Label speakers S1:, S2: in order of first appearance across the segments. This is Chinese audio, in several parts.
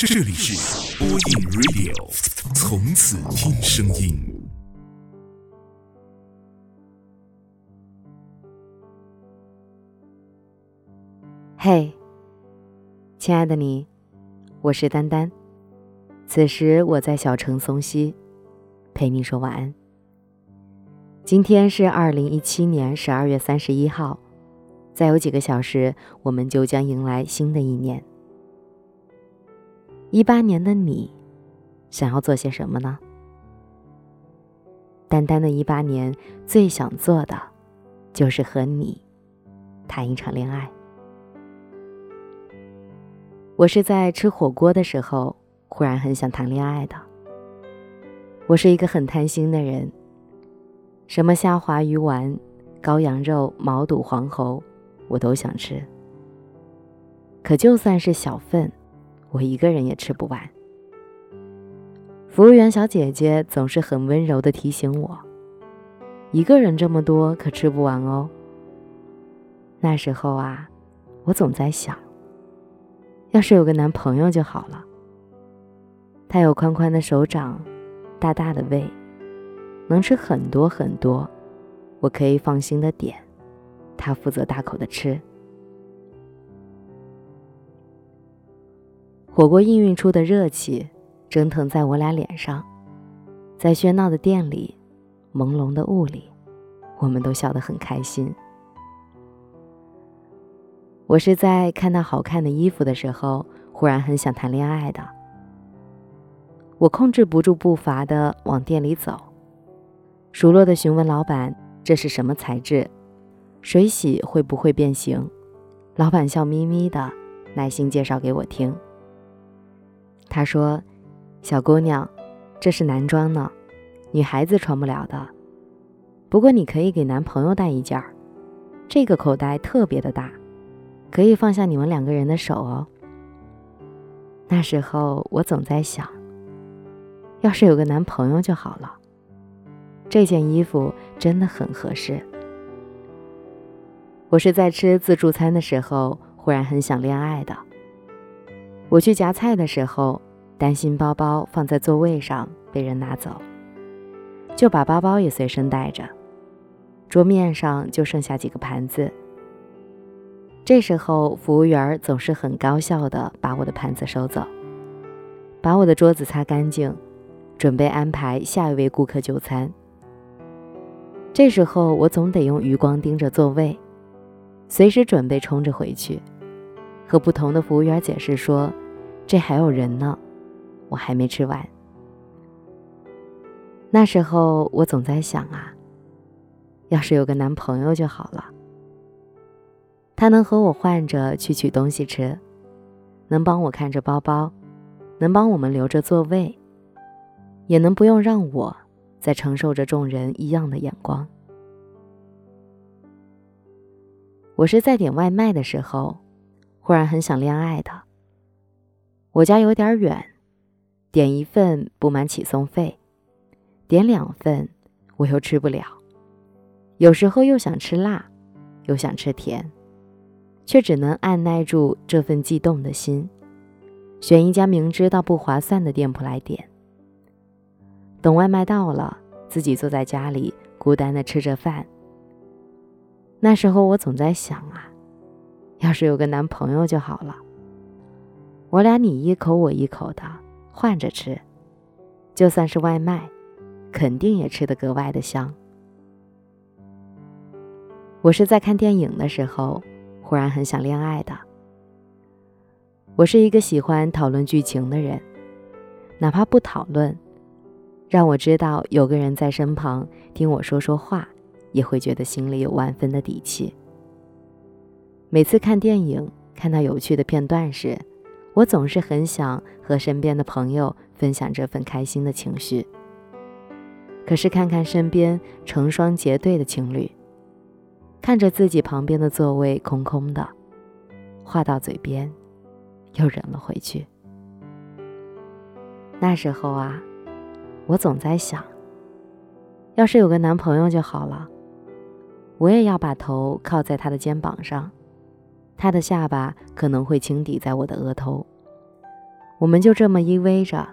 S1: 这里是播音 Radio，从此听声音。
S2: 嘿，亲爱的你，我是丹丹。此时我在小城松溪，陪你说晚安。今天是二零一七年十二月三十一号，再有几个小时，我们就将迎来新的一年。一八年的你，想要做些什么呢？单单的一八年最想做的，就是和你谈一场恋爱。我是在吃火锅的时候，忽然很想谈恋爱的。我是一个很贪心的人。什么虾滑鱼丸、羔羊肉、毛肚、黄喉，我都想吃。可就算是小份，我一个人也吃不完。服务员小姐姐总是很温柔地提醒我：“一个人这么多，可吃不完哦。”那时候啊，我总在想，要是有个男朋友就好了。他有宽宽的手掌，大大的胃。能吃很多很多，我可以放心的点，他负责大口的吃。火锅氤氲出的热气蒸腾在我俩脸上，在喧闹的店里，朦胧的雾里，我们都笑得很开心。我是在看到好看的衣服的时候，忽然很想谈恋爱的。我控制不住步伐的往店里走。熟络的询问老板：“这是什么材质？水洗会不会变形？”老板笑眯眯的，耐心介绍给我听。他说：“小姑娘，这是男装呢，女孩子穿不了的。不过你可以给男朋友带一件儿，这个口袋特别的大，可以放下你们两个人的手哦。”那时候我总在想，要是有个男朋友就好了。这件衣服真的很合适。我是在吃自助餐的时候，忽然很想恋爱的。我去夹菜的时候，担心包包放在座位上被人拿走，就把包包也随身带着。桌面上就剩下几个盘子。这时候，服务员总是很高效的把我的盘子收走，把我的桌子擦干净，准备安排下一位顾客就餐。这时候我总得用余光盯着座位，随时准备冲着回去，和不同的服务员解释说：“这还有人呢，我还没吃完。”那时候我总在想啊，要是有个男朋友就好了，他能和我换着去取东西吃，能帮我看着包包，能帮我们留着座位，也能不用让我。在承受着众人异样的眼光。我是在点外卖的时候，忽然很想恋爱的。我家有点远，点一份不满起送费，点两份我又吃不了。有时候又想吃辣，又想吃甜，却只能按耐住这份悸动的心，选一家明知道不划算的店铺来点。等外卖到了，自己坐在家里孤单的吃着饭。那时候我总在想啊，要是有个男朋友就好了。我俩你一口我一口的换着吃，就算是外卖，肯定也吃得格外的香。我是在看电影的时候，忽然很想恋爱的。我是一个喜欢讨论剧情的人，哪怕不讨论。让我知道有个人在身旁听我说说话，也会觉得心里有万分的底气。每次看电影看到有趣的片段时，我总是很想和身边的朋友分享这份开心的情绪。可是看看身边成双结对的情侣，看着自己旁边的座位空空的，话到嘴边，又忍了回去。那时候啊。我总在想，要是有个男朋友就好了。我也要把头靠在他的肩膀上，他的下巴可能会轻抵在我的额头。我们就这么依偎着，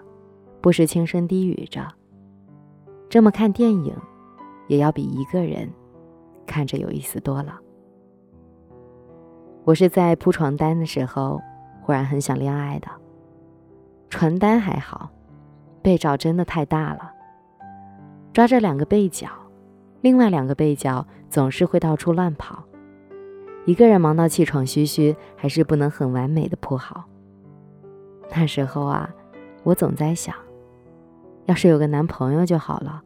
S2: 不时轻声低语着。这么看电影，也要比一个人看着有意思多了。我是在铺床单的时候，忽然很想恋爱的。床单还好，被罩真的太大了，抓着两个被角，另外两个被角总是会到处乱跑，一个人忙到气喘吁吁，还是不能很完美的铺好。那时候啊，我总在想，要是有个男朋友就好了，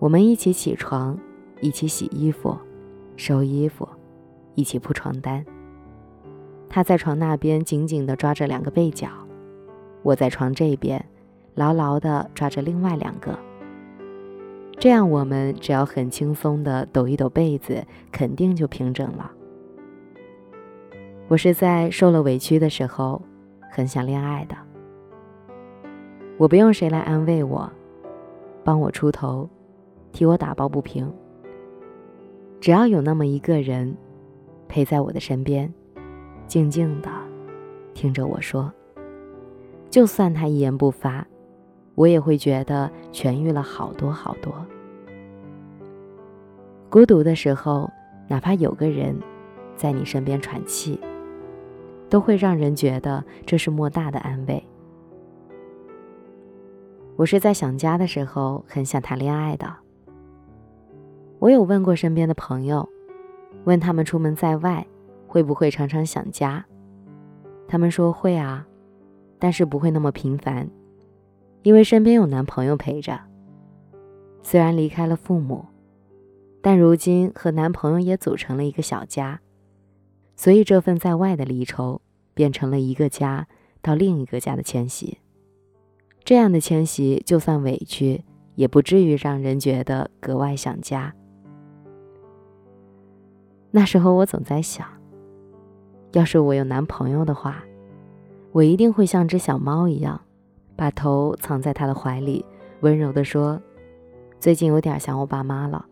S2: 我们一起起床，一起洗衣服、收衣服，一起铺床单。他在床那边紧紧地抓着两个被角，我在床这边牢牢地抓着另外两个。这样我们只要很轻松地抖一抖被子，肯定就平整了。我是在受了委屈的时候，很想恋爱的。我不用谁来安慰我，帮我出头，替我打抱不平。只要有那么一个人，陪在我的身边。静静的听着我说，就算他一言不发，我也会觉得痊愈了好多好多。孤独的时候，哪怕有个人在你身边喘气，都会让人觉得这是莫大的安慰。我是在想家的时候很想谈恋爱的。我有问过身边的朋友，问他们出门在外。会不会常常想家？他们说会啊，但是不会那么频繁，因为身边有男朋友陪着。虽然离开了父母，但如今和男朋友也组成了一个小家，所以这份在外的离愁变成了一个家到另一个家的迁徙。这样的迁徙，就算委屈，也不至于让人觉得格外想家。那时候我总在想。要是我有男朋友的话，我一定会像只小猫一样，把头藏在他的怀里，温柔地说：“最近有点想我爸妈了。”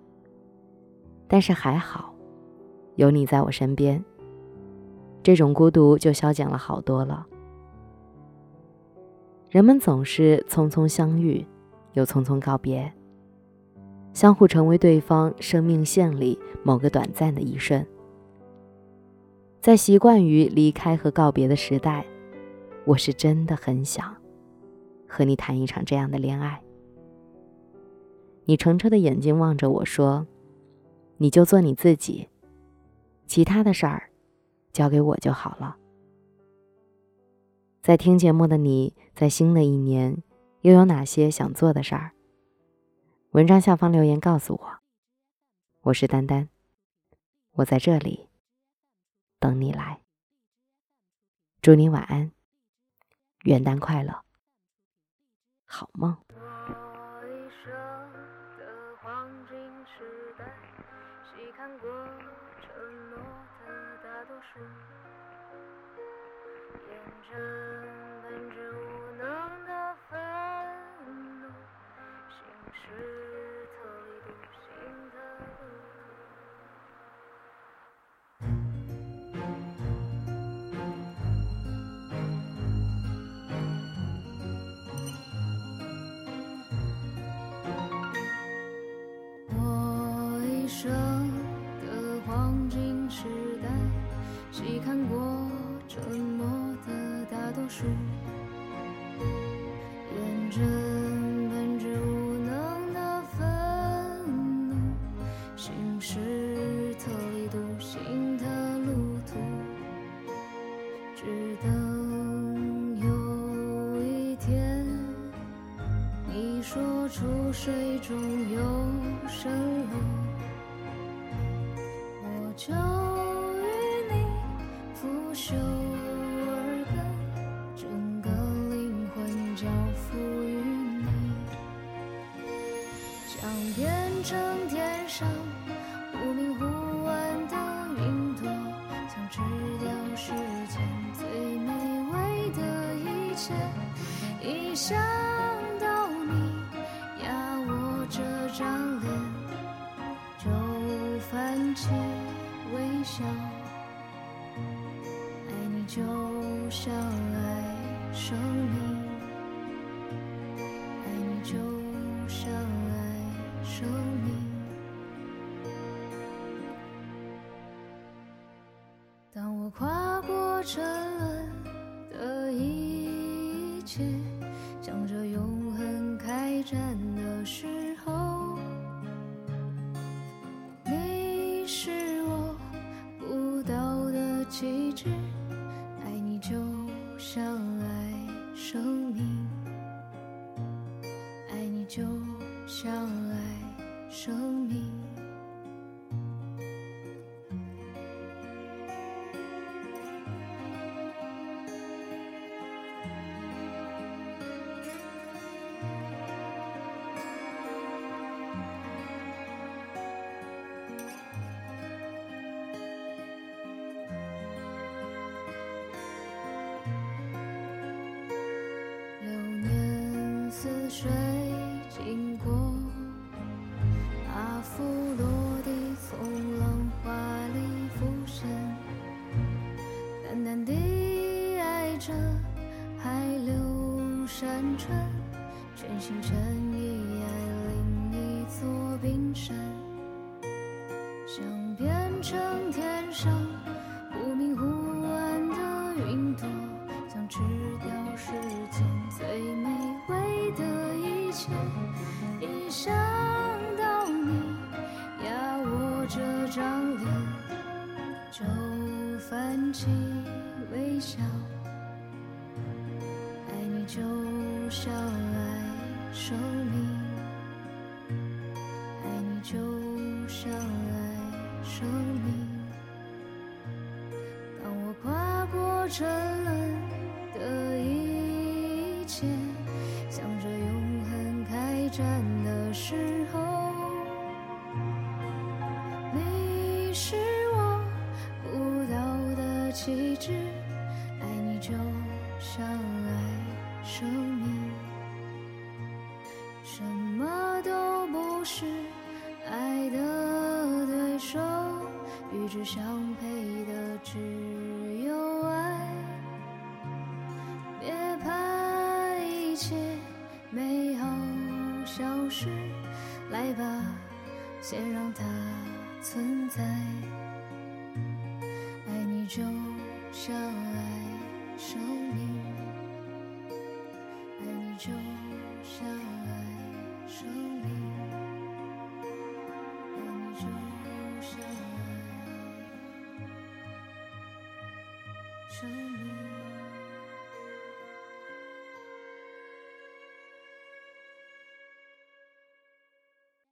S2: 但是还好，有你在我身边，这种孤独就消减了好多了。人们总是匆匆相遇，又匆匆告别，相互成为对方生命线里某个短暂的一瞬。在习惯于离开和告别的时代，我是真的很想和你谈一场这样的恋爱。你澄澈的眼睛望着我说：“你就做你自己，其他的事儿交给我就好了。”在听节目的你在新的一年又有哪些想做的事儿？文章下方留言告诉我。我是丹丹，我在这里。等你来，祝你晚安，元旦快乐，好梦。
S3: 真本职无能的愤怒，行驶特立独行的路途，只等有一天，你说出水中有什么。升天上，忽明忽暗的云朵，想吃掉世间最美味的一切。一想到你，呀，我这张脸就泛起微笑。爱你就像爱生命。切，向着永恒开战的时候，你是我不到的旗帜，经过，阿芙落地从浪花里浮现，淡淡地爱着海流山川，全心全意爱另一座冰山，像爱生命，爱你就像爱生命。当我跨过沉沦的一切，向着永恒开战的时候，你是我不倒的旗帜，爱你就像爱生命，是爱的对手，与之相配的只有爱。别怕一切美好消失，来吧，先让它存在。爱你就像爱生命，爱你就生命。